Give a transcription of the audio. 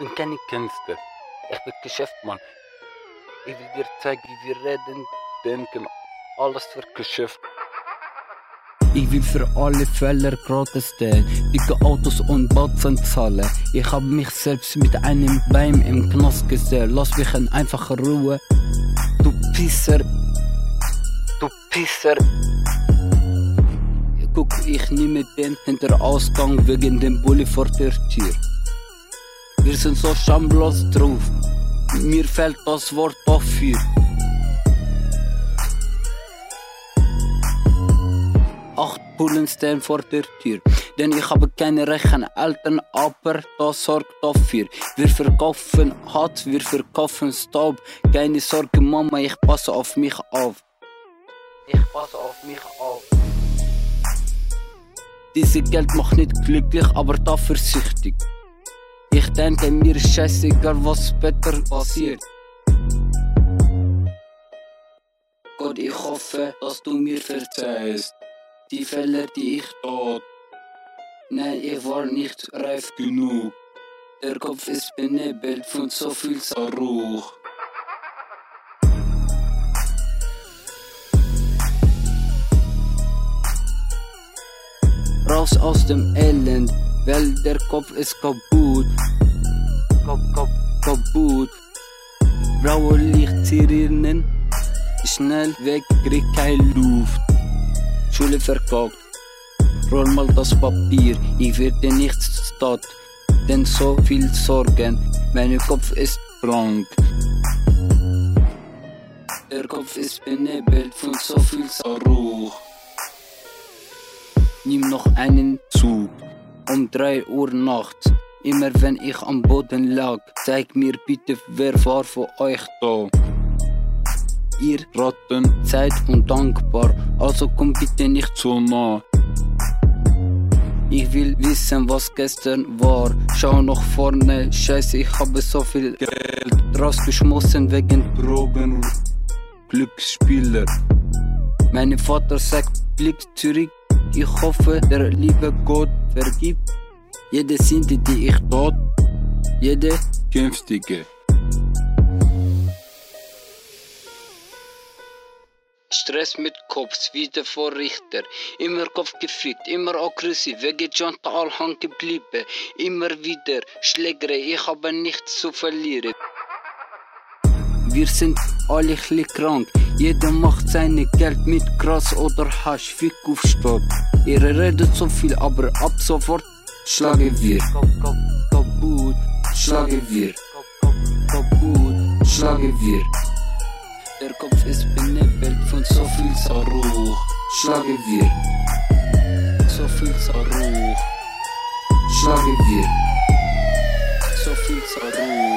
bin keine Künstler. Ich bin Geschäftsmann. Ich will dir zeigen, wie wir reden, denken. Alles für Geschäft. Ich will für alle Fälle gratis stehen, dicke Autos und Batzen zahlen. Ich hab mich selbst mit einem Bein im Knast gesehen. Lass mich in einfache Ruhe. Du Pisser. Du Pisser. Guck, ich nehme den hinter Ausgang wegen dem Bulli vor der Tür. Wir sind so schamlos drauf. Mir fällt das Wort dafür. Acht Bullen stehen vor der Tür. Denn ich habe keine reichen Eltern, aber das sorgt dafür. Wir verkaufen Hass, wir verkaufen Staub. Keine Sorge, Mama, ich passe auf mich auf. Ich passe auf mich auf. Dieses Geld macht nicht glücklich, aber dafür süchtig. Ich denke mir ist scheißegal, was später passiert. Gott, ich hoffe, dass du mir verzeihst. Die Fälle, die ich tat. Nein, ich war nicht reif genug. Der Kopf ist benebelt von so viel Saruch. Raus aus dem Elend, weil der Kopf ist kaputt. Kaputt. Blaue Lichtzirnen, schnell weg, krieg keine Luft. Schule verkauft. Roll mal das Papier, ich werde nicht statt, denn so viel Sorgen, mein Kopf ist krank. Der Kopf ist benebelt von so viel Saruch. Nimm noch einen Zug um 3 Uhr nachts. Immer wenn ich am Boden lag, zeig mir bitte, wer war von euch da. Ihr Ratten seid undankbar, also komm bitte nicht zu nah. Ich will wissen, was gestern war. Schau nach vorne, scheiße, ich habe so viel Geld rausgeschmissen wegen Drogen und Glücksspieler. Mein Vater sagt, blick zurück. Ich hoffe, der liebe Gott vergibt jede Sinte, die ich tat, jede künftige. Stress mit Kopf, wie der Vorrichter. Immer Kopf gefickt, immer aggressiv, wegen John Talhang geblieben. Immer wieder Schlägerei, ich habe nichts zu verlieren. Wir sind alle krank. Jeder macht seine Geld mit Gras oder Hasch. Fick auf Stopp. Ihr redet so viel, aber ab sofort Schlagewir. Kaputt. Schlagewir. Kaputt. Schlagewir. Der Kopf ist benebelt von so viel Zaruch. Schlagewir. So viel Zaruch. Schlagewir. So viel Zaruch.